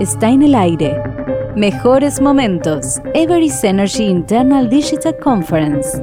está en el aire. Mejores momentos. Everest Energy Internal Digital Conference.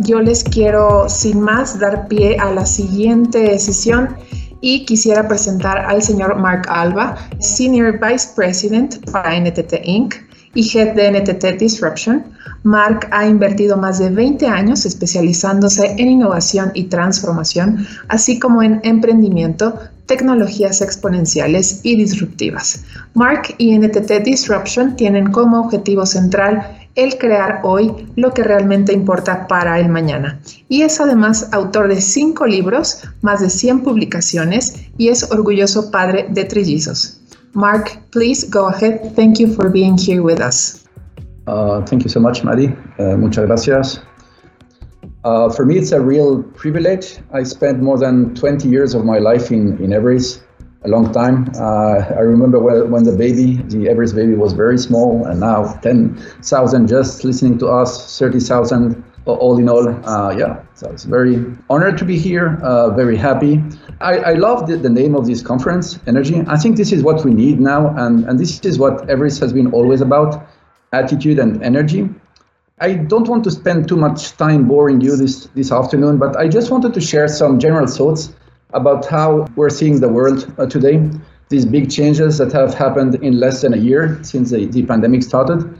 Yo les quiero, sin más, dar pie a la siguiente sesión y quisiera presentar al señor Mark Alba, Senior Vice President para NTT Inc. y Head de NTT Disruption. Mark ha invertido más de 20 años especializándose en innovación y transformación, así como en emprendimiento, tecnologías exponenciales y disruptivas. Mark y NTT Disruption tienen como objetivo central el crear hoy lo que realmente importa para el mañana. Y es además autor de cinco libros, más de 100 publicaciones y es orgulloso padre de trillizos. Mark, please go ahead. Thank you for being here with us. Uh, thank you so much, Maddie. Uh, muchas gracias. Uh, for me, it's a real privilege. I spent more than 20 years of my life in, in everis a long time. Uh, I remember when, when the baby, the everis baby, was very small, and now 10,000 just listening to us, 30,000 all in all. Uh, yeah, so it's very honored to be here, uh, very happy. I, I love the, the, name of this conference, Energy. I think this is what we need now, and, and this is what everis has been always about attitude and energy. I don't want to spend too much time boring you this, this afternoon, but I just wanted to share some general thoughts about how we're seeing the world uh, today, these big changes that have happened in less than a year since the, the pandemic started,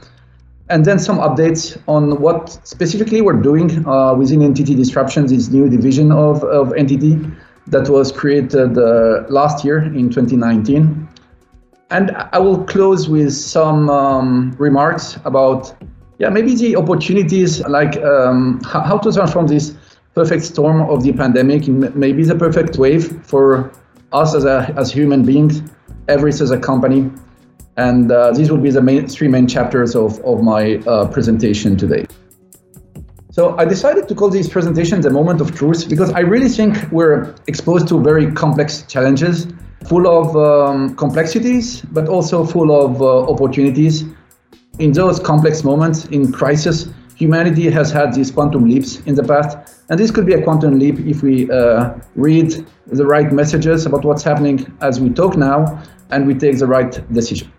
and then some updates on what specifically we're doing uh, within NTT Disruptions, this new division of, of NTT that was created uh, last year in 2019. And I will close with some um, remarks about, yeah, maybe the opportunities, like um, how to transform this perfect storm of the pandemic maybe the perfect wave for us as a as human beings, everis as a company, and uh, these will be the main, three main chapters of of my uh, presentation today. So I decided to call this presentation the moment of truth because I really think we're exposed to very complex challenges, full of um, complexities, but also full of uh, opportunities. In those complex moments, in crisis, humanity has had these quantum leaps in the past, and this could be a quantum leap if we uh, read the right messages about what's happening as we talk now, and we take the right decision.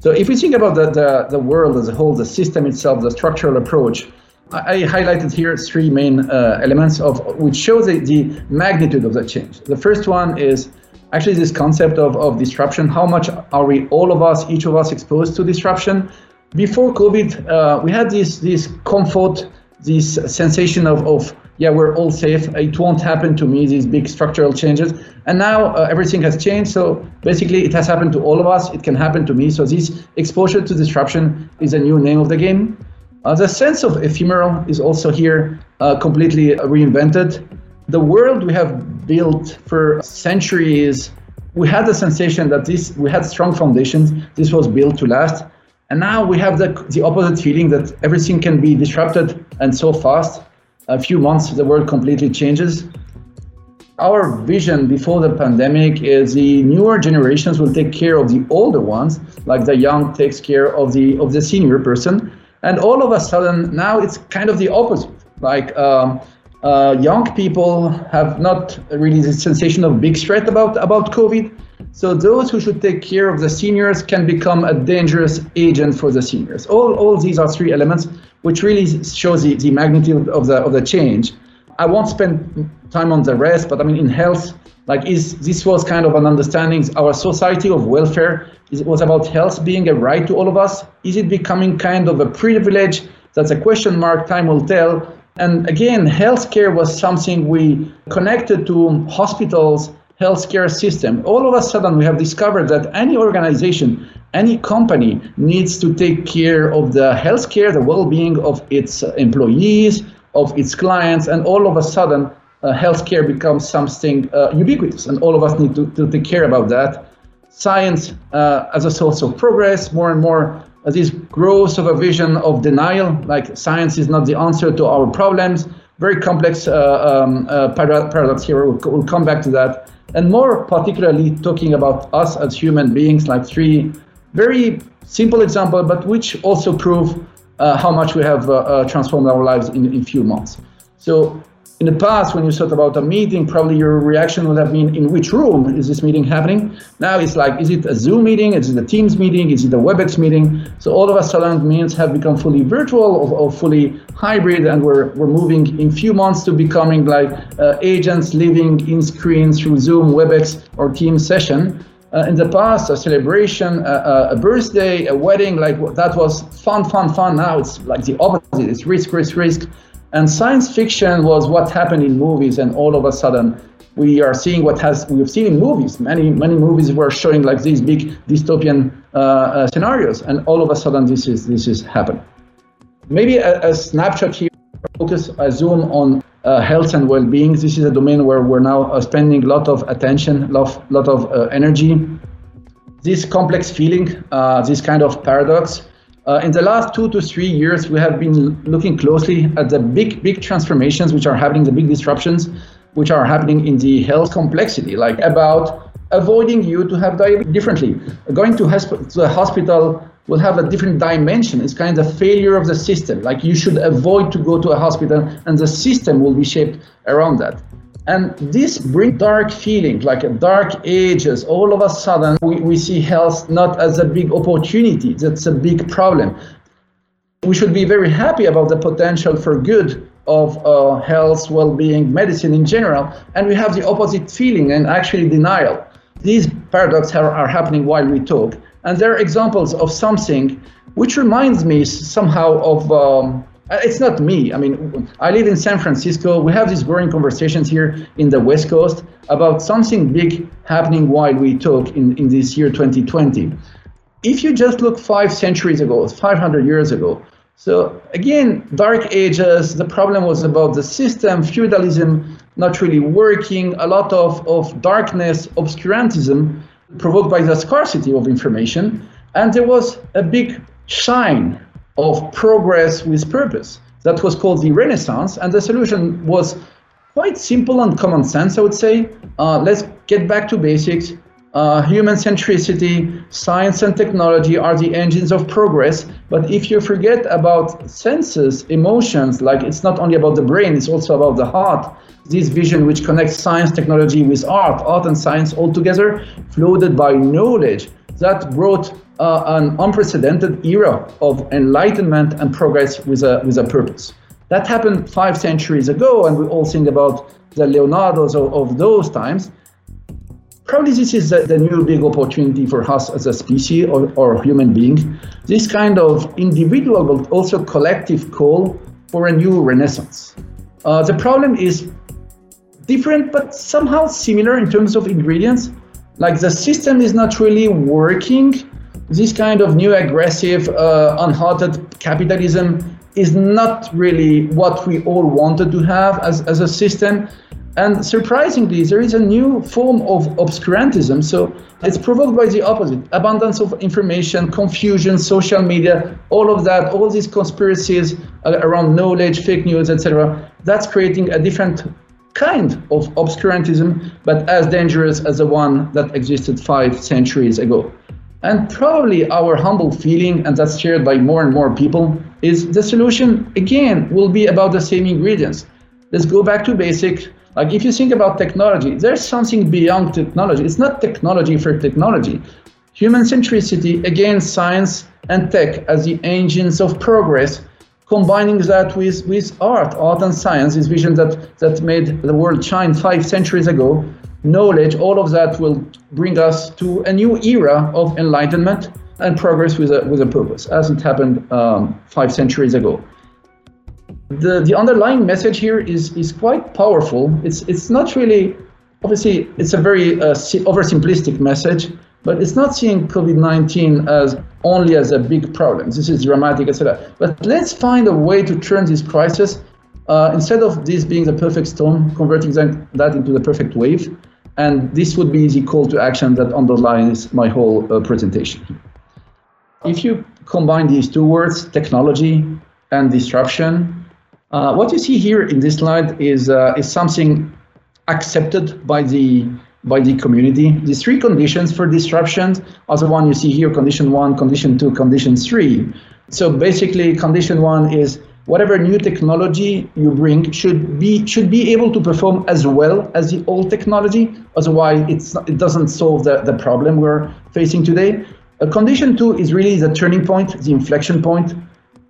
So if we think about the, the, the world as a whole, the system itself, the structural approach, I, highlighted here three main uh, elements of which show the, the magnitude of the change. The first one is actually this concept of, of disruption. How much are we, all of us, each of us, exposed to disruption? before COVID, uh, we had this this comfort, this sensation of, of yeah, we're all safe. It won't happen to me. These big structural changes, and now uh, everything has changed. So basically, it has happened to all of us. It can happen to me. So this exposure to disruption is a new name of the game. Uh, the sense of ephemeral is also here uh, completely reinvented. The world we have built for centuries, we had the sensation that this we had strong foundations. This was built to last and now we have the, the opposite feeling that everything can be disrupted and so fast. A few months, the world completely changes. Our vision before the pandemic is the newer generations will take care of the older ones, like the young takes care of the of the senior person. And all of a sudden, now it's kind of the opposite. Like um, uh, young people have not really the sensation of big threat about about COVID so those who should take care of the seniors can become a dangerous agent for the seniors. All, all these are three elements which really shows the, the magnitude of the, of the change. I won't spend time on the rest, but I mean, in health, like is this was kind of an understanding. Our society of welfare is, was about health being a right to all of us. Is it becoming kind of a privilege? That's a question mark time will tell. And again healthcare was something we connected to hospitals healthcare system. All of a sudden, we have discovered that any organization, any company needs to take care of the healthcare, the well-being of its employees, of its clients, and all of a sudden, healthcare becomes something uh, ubiquitous, and all of us need to, to take care about that. Science uh, as a source of progress, more and more uh, this growth of a vision of denial, like science is not the answer to our problems. Very complex uh, um, uh, paradox here. We'll, we'll come back to that and more particularly talking about us as human beings, like three very simple examples, but which also prove uh, how much we have uh, uh, transformed our lives in a few months. So in the past, when you thought about a meeting, probably your reaction would have been, in which room is this meeting happening? Now it's like, is it a Zoom meeting? Is it a Teams meeting? Is it a WebEx meeting? So all of a sudden, meetings have become fully virtual or, or fully hybrid, and we're, we're moving in few months to becoming like uh, agents living in screens through Zoom, WebEx, or Teams session. Uh, in the past, a celebration, uh, a birthday, a wedding, like that was fun, fun, fun. Now it's like the opposite. It's risk, risk, risk. And science fiction was what happened in movies, and all of a sudden we are seeing what has we've seen in movies. Many many movies were showing like these big dystopian uh, uh, scenarios, and all of a sudden this is this is happening. Maybe a, a snapshot here. Focus a zoom on uh, health and well-being. This is a domain where we're now uh, spending a lot of attention, lot lot of uh, energy. This complex feeling, uh, this kind of paradox uh, in the last two to three years, we have been looking closely at the big, big transformations which are happening, the big disruptions which are happening in the health complexity, like about avoiding you to have diabetes differently. Going to, hosp- to the hospital will have a different dimension. It's kind of failure of the system. Like you should avoid to go to a hospital, and the system will be shaped around that. And this brings dark feeling, like a dark ages. All of a sudden, we, we see health not as a big opportunity, that's a big problem. We should be very happy about the potential for good of uh, health, well-being, medicine in general, and we have the opposite feeling and actually denial. These paradoxes are, are happening while we talk, and there are examples of something which reminds me somehow of um, Uh, it's not me. I mean, I live in San Francisco. We have these growing conversations here in the West Coast about something big happening while we talk in, in this year 2020. If you just look five centuries ago, 500 years ago, so again, dark ages, the problem was about the system, feudalism not really working, a lot of, of darkness, obscurantism provoked by the scarcity of information. And there was a big shine of progress with purpose. That was called the Renaissance, and the solution was quite simple and common sense, I would say. Uh, let's get back to basics. Uh, human centricity, science and technology are the engines of progress. But if you forget about senses, emotions, like it's not only about the brain, it's also about the heart. This vision, which connects science, technology with art, art and science all together, floated by knowledge, that brought uh, an unprecedented era of enlightenment and progress with a, with a purpose. That happened five centuries ago, and we all think about the Leonardos of, of those times. Probably this is the, the, new big opportunity for us as a species or, or human being. This kind of individual but also collective call for a new renaissance. Uh, the problem is different but somehow similar in terms of ingredients. Like the system is not really working this kind of new aggressive, uh, unhalted capitalism is not really what we all wanted to have as, as a system. And surprisingly, there is a new form of obscurantism. So it's provoked by the opposite abundance of information, confusion, social media, all of that, all these conspiracies uh, around knowledge, fake news, etc. That's creating a different kind of obscurantism, but as dangerous as the one that existed five centuries ago. And probably our humble feeling, and that's shared by more and more people, is the solution, again, will be about the same ingredients. Let's go back to basic. Like if you think about technology, there's something beyond technology. It's not technology for technology. Human centricity, again, science and tech as the engines of progress, combining that with, with art, art and science, this vision that, that made the world shine five centuries ago, knowledge, all of that will bring us to a new era of enlightenment and progress with a, with a purpose, as it happened um, five centuries ago. The, the underlying message here is, is quite powerful. It's, it's not really, obviously, it's a very uh, oversimplistic message, but it's not seeing COVID 19 as only as a big problem. This is dramatic, etc. But let's find a way to turn this crisis, uh, instead of this being the perfect storm, converting that, that into the perfect wave, and this would be the call to action that underlines my whole uh, presentation. If you combine these two words, technology and disruption, uh, what you see here in this slide is, uh, is something accepted by the by the community. The three conditions for disruption are the one you see here, condition one, condition two, condition three. So basically condition one is whatever new technology you bring should be should be able to perform as well as the old technology. Otherwise, it's it doesn't solve the, the problem we're facing today. A condition two is really the turning point, the inflection point,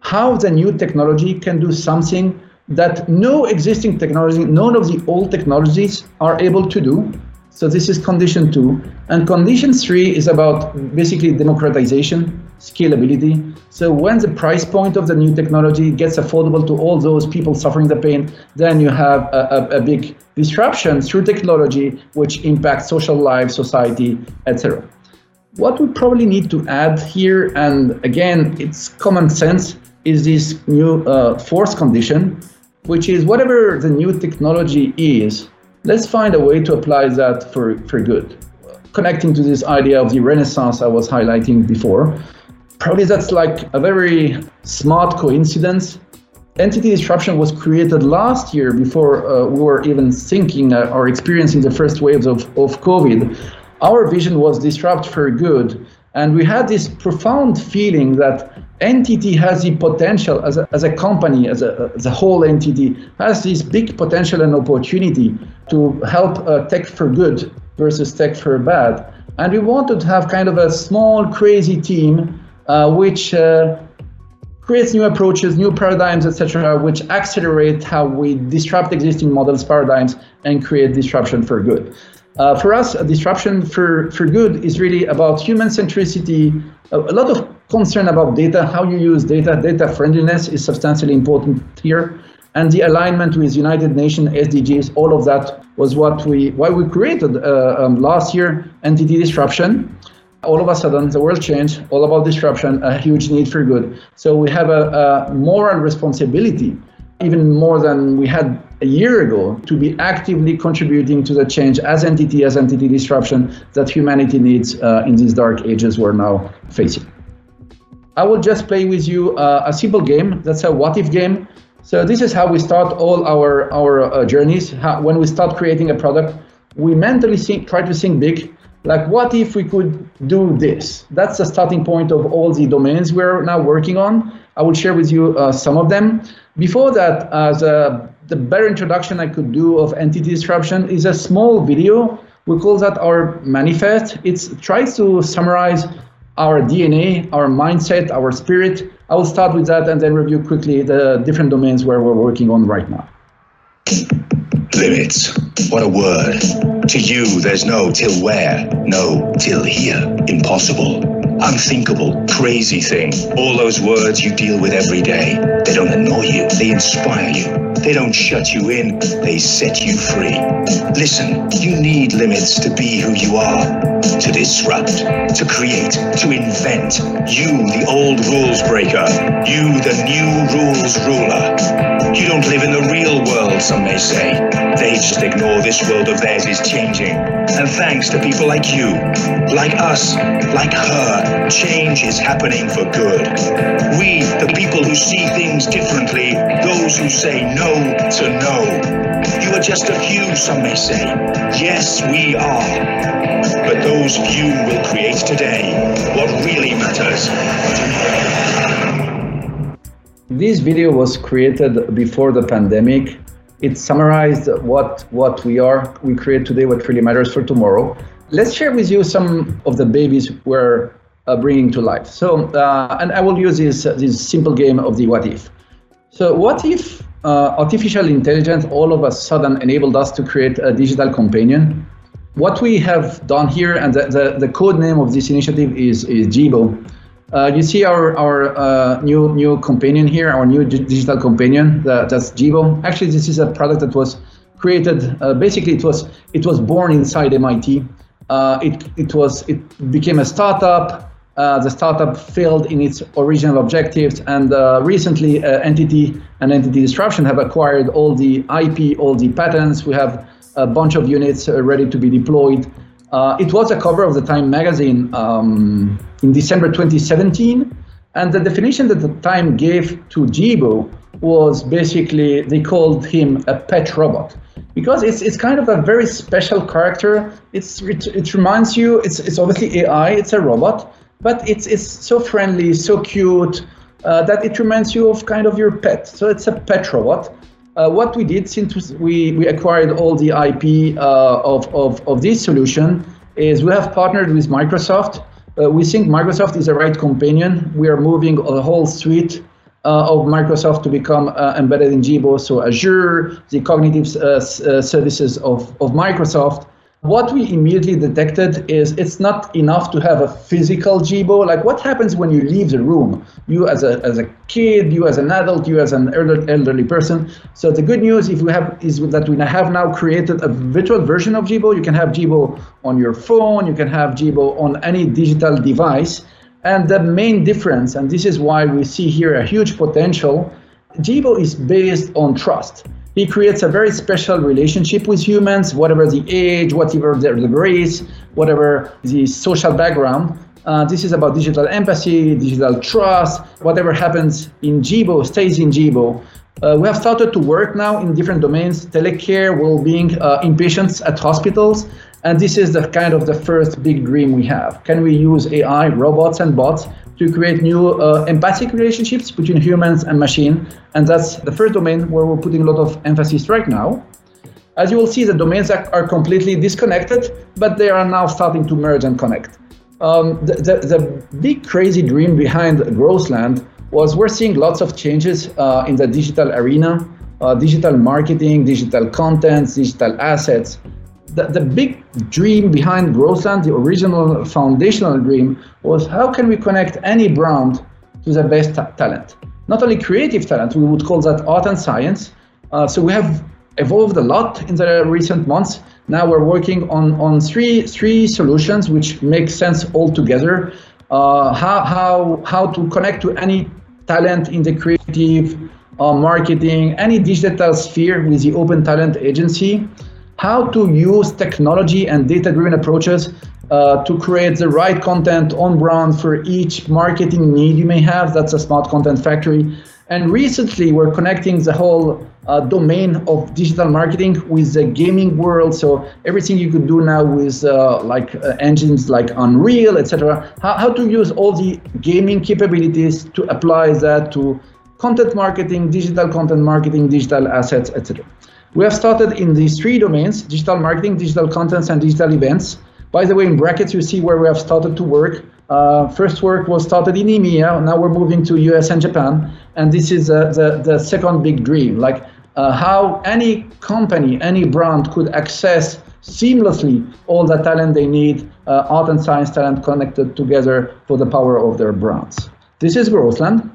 how the new technology can do something that no existing technology, none of the old technologies are able to do. So this is condition two. And condition three is about basically democratization, scalability. So when the price point of the new technology gets affordable to all those people suffering the pain, then you have a, a, a big disruption through technology, which impacts social life, society, etc. What we probably need to add here, and again, it's common sense, is this new uh, fourth condition, which is whatever the new technology is, let's find a way to apply that for, for good. Connecting to this idea of the renaissance I was highlighting before, probably that's like a very smart coincidence. NTT disruption was created last year before uh, we were even thinking uh, or experiencing the first waves of, of COVID. Our vision was disrupt for good. And we had this profound feeling that NTT has the potential as a, as a company, as a, as a whole entity, has this big potential and opportunity to help uh, tech for good versus tech for bad. And we wanted to have kind of a small, crazy team uh, which uh, creates new approaches, new paradigms, etc., which accelerate how we disrupt existing models, paradigms, and create disruption for good. Uh, for us, a disruption for, for good is really about human centricity, a, a, lot of concern about data, how you use data, data friendliness is substantially important here, and the alignment with United Nations SDGs, all of that was what we, why we created uh, um, last year NTT disruption. All of a sudden, the world changed, all about disruption, a huge need for good. So we have a, a moral responsibility even more than we had a year ago to be actively contributing to the change as NTT, as NTT disruption that humanity needs uh, in these dark ages we're now facing. I will just play with you uh, a simple game. That's a what if game. So this is how we start all our, our uh, journeys. How, when we start creating a product, we mentally think, try to think big. Like, what if we could do this? That's the starting point of all the domains we're now working on. I will share with you uh, some of them. Before that, as the, the better introduction I could do of NTT disruption is a small video. We call that our manifest. It tries to summarize our DNA, our mindset, our spirit. I will start with that and then review quickly the different domains where we're working on right now. Limits. What a word. To you, there's no till where, no till here. Impossible unthinkable, crazy thing. All those words you deal with every day. They don't annoy you, they inspire you. They don't shut you in, they set you free. Listen, you need limits to be who you are, to disrupt, to create, to invent. You, the old rules breaker. You, the new rules ruler. You don't live in the real world, some may say. They just ignore this world of theirs is changing. And thanks to people like you, like us, like her, change is happening for good. We, the people who see things differently, those who say no to no. You are just a few, some may say. Yes, we are. But those few will create today what really matters. This video was created before the pandemic. It summarized what, what we are, we create today, what really matters for tomorrow. Let's share with you some of the babies we're uh, bringing to life. So, uh, and I will use this, uh, this simple game of the what if. So what if uh, artificial intelligence all of a sudden enabled us to create a digital companion? What we have done here, and the, the, the code name of this initiative is, is Jibo, uh, you see our, our uh, new new companion here, our new digital companion. That, that's Jibo. Actually, this is a product that was created. Basically, it was it was born inside MIT. Uh, it it was it became a startup. Uh, the startup failed in its original objectives, and uh, recently, NTT and NTT Disruption have acquired all the IP, all the patents. We have a bunch of units ready to be deployed. Uh, it was a cover of the Time magazine um, in December 2017, and the definition that the Time gave to Jibo was basically they called him a pet robot because it's it's kind of a very special character. It's it, it reminds you it's it's obviously AI, it's a robot, but it's it's so friendly, so cute. uh, that it reminds you of kind of your pet. So it's a pet robot. Uh, what we did since we, we acquired all the IP uh, of, of, of this solution is we have partnered with Microsoft. Uh, we think Microsoft is the right companion. We are moving a whole suite uh, of Microsoft to become uh, embedded in Jibo. So Azure, the cognitive services of, of Microsoft, what we immediately detected is it's not enough to have a physical Jibo. Like what happens when you leave the room? You as a, as a kid, you as an adult, you as an elder, elderly person. So the good news if we have is that we have now created a virtual version of Jibo. You can have Jibo on your phone, you can have Jibo on any digital device. And the main difference, and this is why we see here a huge potential, Jibo is based on trust he creates a very special relationship with humans, whatever the age, whatever the, race, whatever the social background. Uh, this is about digital empathy, digital trust. Whatever happens in Jibo stays in Jibo. Uh, we have started to work now in different domains, telecare, well-being, uh, inpatients at hospitals, and this is the kind of the first big dream we have. Can we use AI, robots and bots to create new uh, empathic relationships between humans and machine. And that's the first domain where we're putting a lot of emphasis right now. As you will see, the domains are, are completely disconnected, but they are now starting to merge and connect. Um, the, the, the, big crazy dream behind Growthland was we're seeing lots of changes uh, in the digital arena, uh, digital marketing, digital contents, digital assets the, the big dream behind Growthland, the original foundational dream, was how can we connect any brand to the best ta talent? Not only creative talent, we would call that art and science. Uh, so we have evolved a lot in the recent months. Now we're working on, on three, three solutions which make sense all together. Uh, how, how, how to connect to any talent in the creative, uh, marketing, any digital sphere with the Open Talent Agency how to use technology and data-driven approaches uh, to create the right content on brand for each marketing need you may have. That's a smart content factory. And recently, we're connecting the whole uh, domain of digital marketing with the gaming world. So everything you could do now with uh, like uh, engines like Unreal, etc. How, how to use all the gaming capabilities to apply that to content marketing, digital content marketing, digital assets, etc. We have started in these three domains, digital marketing, digital contents, and digital events. By the way, in brackets, you see where we have started to work. Uh, first work was started in EMEA. Now we're moving to US and Japan. And this is uh, the, the second big dream, like uh, how any company, any brand could access seamlessly all the talent they need, uh, art and science talent connected together for the power of their brands. This is Growthland.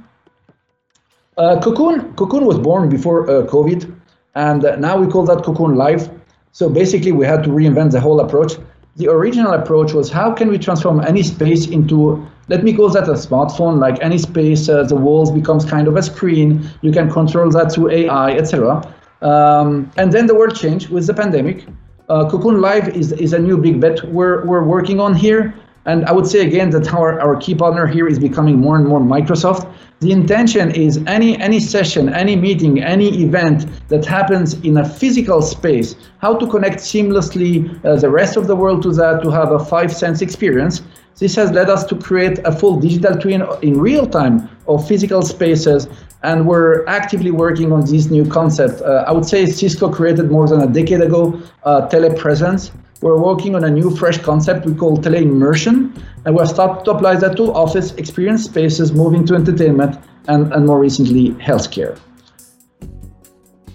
Uh, Cocoon, Cocoon was born before uh, COVID. And now we call that Cocoon Live. So basically, we had to reinvent the whole approach. The original approach was how can we transform any space into, let me call that a smartphone, like any space, uh, the walls becomes kind of a screen. You can control that through AI, etc. Um, and then the world changed with the pandemic. Uh, Cocoon Live is, is a new big bet we're, we're working on here. And I would say again that our, our key partner here is becoming more and more Microsoft. The intention is any, any session, any meeting, any event that happens in a physical space, how to connect seamlessly uh, the rest of the world to that to have a five sense experience. This has led us to create a full digital twin in real time of physical spaces and we're actively working on this new concept. Uh, I would say Cisco created more than a decade ago uh, telepresence we're working on a new fresh concept we call tele-immersion, and we're starting to apply that to office experience spaces, moving to entertainment, and, and more recently, healthcare.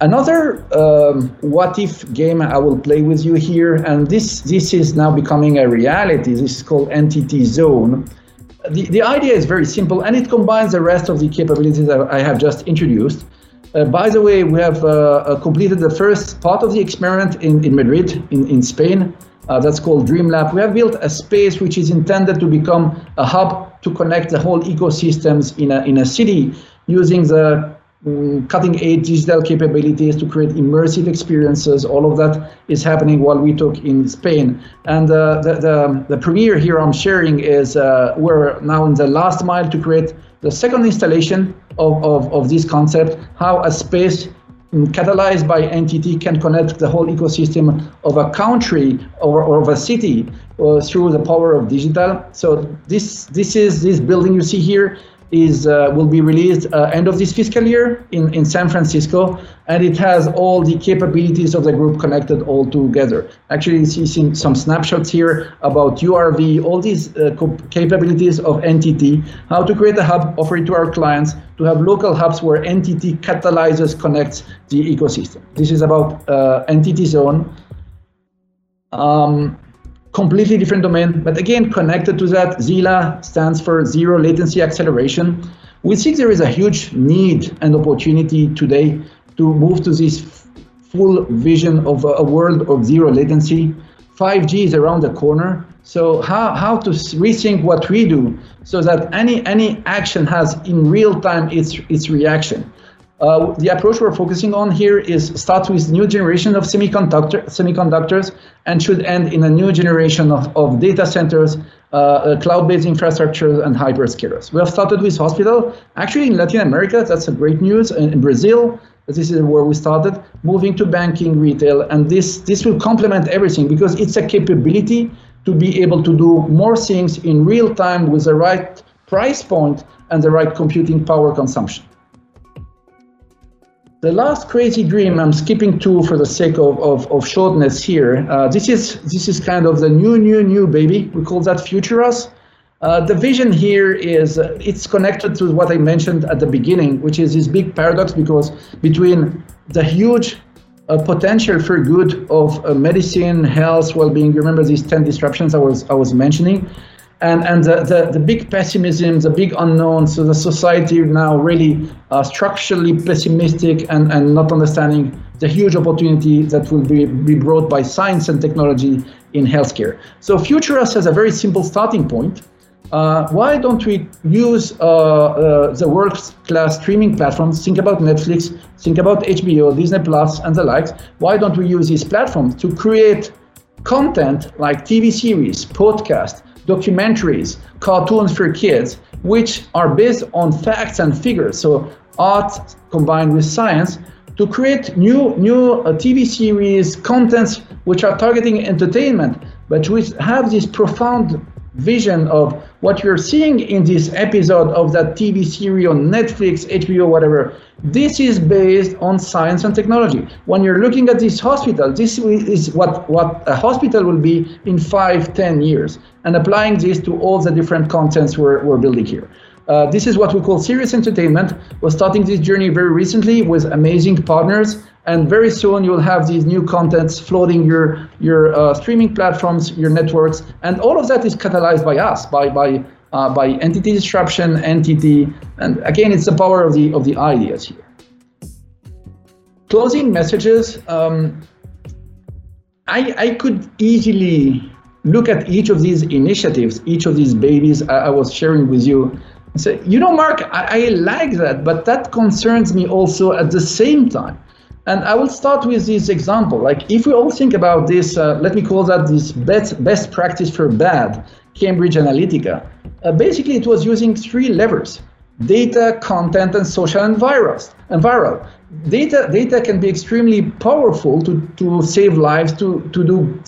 Another um, what if game I will play with you here, and this, this is now becoming a reality. This is called NTT Zone. The, the idea is very simple, and it combines the rest of the capabilities that I have just introduced. Uh, by the way, we have uh, uh, completed the first part of the experiment in, in Madrid, in, in Spain. Uh, that's called DreamLab. We have built a space which is intended to become a hub to connect the whole ecosystems in a, in a city using the um, cutting edge digital capabilities to create immersive experiences. All of that is happening while we talk in Spain. And uh, the, the, the premiere here I'm sharing is uh, we're now in the last mile to create the second installation of, of, of this concept, how a space catalyzed by NTT can connect the whole ecosystem of a country or, or of a city uh, through the power of digital. So this this is this building you see here is uh, will be released uh, end of this fiscal year in, in San Francisco, and it has all the capabilities of the group connected all together. Actually, you see some snapshots here about URV, all these uh, capabilities of NTT, how to create a hub, offer it to our clients, to have local hubs where NTT catalyzes, connects the ecosystem. This is about uh, NTT Zone. Um, completely different domain, but again, connected to that, ZILA stands for Zero Latency Acceleration. We think there is a huge need and opportunity today to move to this full vision of a world of zero latency. 5G is around the corner. So how, how to rethink what we do so that any, any action has in real time its, its reaction. Uh, the approach we're focusing on here is start with new generation of semiconductor, semiconductors and should end in a new generation of, of data centers, uh, uh, cloud-based infrastructures, and hyperscalers. We have started with hospital. Actually, in Latin America, that's a great news. In, in Brazil, this is where we started, moving to banking, retail, and this, this will complement everything because it's a capability to be able to do more things in real time with the right price point and the right computing power consumption. The last crazy dream, I'm skipping two for the sake of, of, of shortness here. Uh, this is this is kind of the new, new, new baby. We call that Futurous. Uh, the vision here is uh, it's connected to what I mentioned at the beginning, which is this big paradox because between the huge uh, potential for good of uh, medicine, health, well-being. You remember these 10 disruptions I was I was mentioning, and and the, the, the big pessimism, the big unknown. So the society now really uh, structurally pessimistic and, and not understanding the huge opportunity that will be, be brought by science and technology in healthcare. So Futurous has a very simple starting point. Uh, why don't we use uh, uh, the world-class streaming platforms? Think about Netflix, think about HBO, Disney Plus, and the likes. Why don't we use these platforms to create content like TV series, podcasts, documentaries, cartoons for kids, which are based on facts and figures. So art combined with science to create new new uh, TV series, contents which are targeting entertainment, but which have this profound vision of what you're seeing in this episode of that TV series on Netflix, HBO, whatever. This is based on science and technology. When you're looking at this hospital, this is what, what a hospital will be in five, ten years, and applying this to all the different contents we're, we're building here. Uh, this is what we call serious entertainment. We're starting this journey very recently with amazing partners, and very soon you'll have these new contents floating your your uh, streaming platforms, your networks, and all of that is catalyzed by us, by by uh, by NTT disruption, NTT, and again, it's the power of the of the ideas here. Closing messages. Um, I I could easily look at each of these initiatives, each of these babies I, I was sharing with you say, you know, Mark, I, I like that, but that concerns me also at the same time. And I will start with this example. Like, if we all think about this, uh, let me call that this best, best practice for bad, Cambridge Analytica. Uh, basically, it was using three levers data, content, and social and. And viral. Data, data can be extremely powerful to, to save lives, to, to do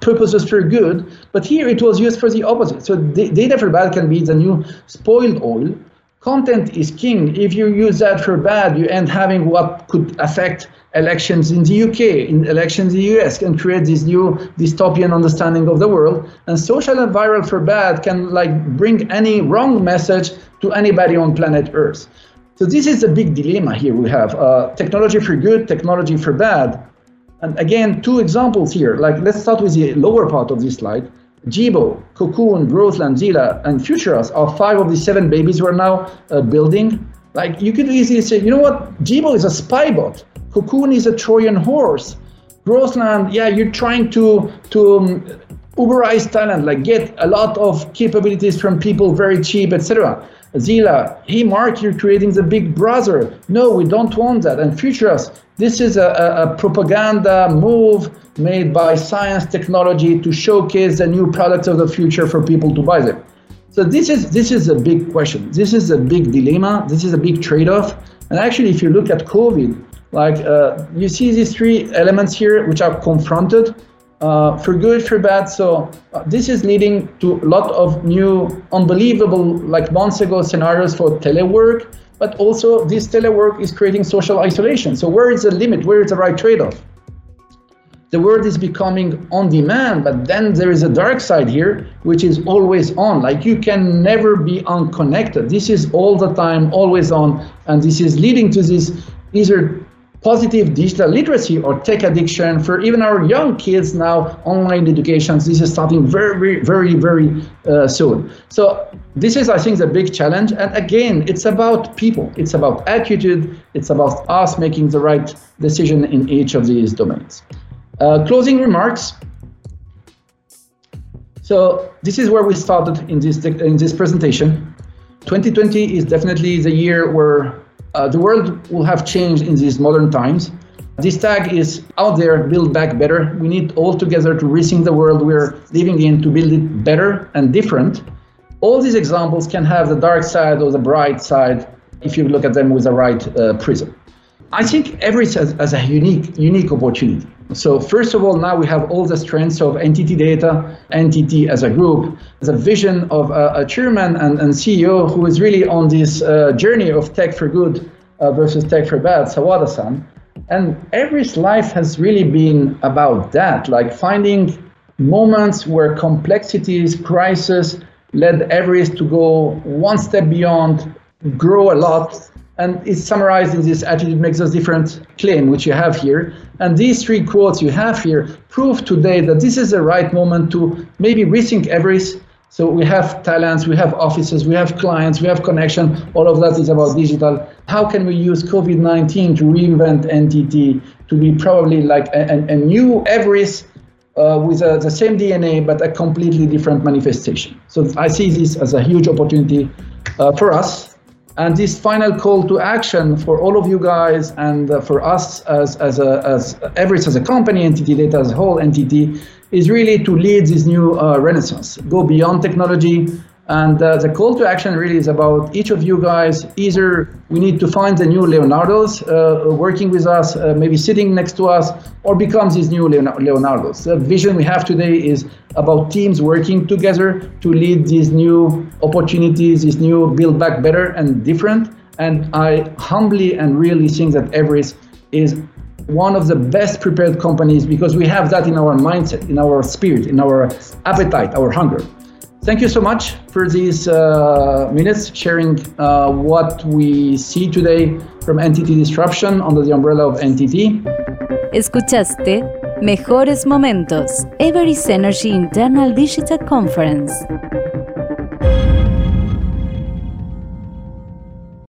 purposes for good, but here it was used for the opposite. So data for bad can be the new spoiled oil. Content is king. If you use that for bad, you end having what could affect elections in the UK, in elections in the US, can create this new dystopian understanding of the world. And social and viral for bad can like bring any wrong message to anybody on planet Earth. So this is a big dilemma here we have. Uh, technology for good, technology for bad. And again, two examples here. Like let's start with the lower part of this slide. Jibo, Cocoon, Growthland, ZILA, and Futurous are five of the seven babies we're now uh, building. Like you could easily say, you know what? Jibo is a spy bot. Cocoon is a Trojan horse. Growthland, yeah, you're trying to to um, Uberize talent, like get a lot of capabilities from people very cheap, etc. ZILA, hey Mark, you're creating the big brother. No, we don't want that. And Futurous, this is a, a, a, propaganda move made by science technology to showcase the new products of the future for people to buy them. So this is this is a big question. This is a big dilemma. This is a big trade-off. And actually, if you look at COVID, like uh, you see these three elements here, which are confronted. Uh, for good, for bad. So uh, this is leading to a lot of new, unbelievable, like months ago scenarios for telework. But also, this telework is creating social isolation. So where is the limit? Where is the right trade-off? The world is becoming on demand, but then there is a dark side here, which is always on. Like you can never be unconnected. This is all the time, always on, and this is leading to this either positive digital literacy or tech addiction for even our young kids now online educations this is starting very very very uh, soon. So this is i think the big challenge. And again it's about people. It's about attitude. It's about us making the right decision in each of these domains. Uh, closing remarks. So this is where we started in this in this presentation. 2020 is definitely the year where uh, the world will have changed in these modern times. This tag is out there, build back better. We need all together to rethink the world we're living in to build it better and different. All these examples can have the dark side or the bright side if you look at them with the right uh, prism. I think every has, has, a unique, unique opportunity. So first of all, now we have all the strengths of NTT Data, NTT as a group, the vision of a, a chairman and, and, CEO who is really on this uh, journey of tech for good uh, versus tech for bad, Sawada-san. And everis life has really been about that, like finding moments where complexities, crisis led everis to go one step beyond, grow a lot, and it's summarized in this attitude makes us different claim, which you have here. And these three quotes you have here prove today that this is the right moment to maybe rethink everis. So we have talents, we have offices, we have clients, we have connection. All of that is about digital. How can we use COVID-19 to reinvent NTT to be probably like a, a, a new everis uh, with a, the same DNA but a completely different manifestation. So I see this as a huge opportunity uh, for us and this final call to action for all of you guys and uh, for us as, as, a, as everis as a company, NTT Data as a whole entity, is really to lead this new uh, renaissance, go beyond technology, and uh, the call to action really is about each of you guys. Either we need to find the new Leonardos uh, working with us, uh, maybe sitting next to us, or become these new Leonardos. The vision we have today is about teams working together to lead these new opportunities, these new build back better and different. And I humbly and really think that everis is one of the best prepared companies because we have that in our mindset, in our spirit, in our appetite, our hunger. Thank you so much for these uh, minutes sharing uh, what we see today from NTT Disruption under the umbrella of NTT. Escuchaste Mejores Momentos, everis Energy Internal Digital Conference.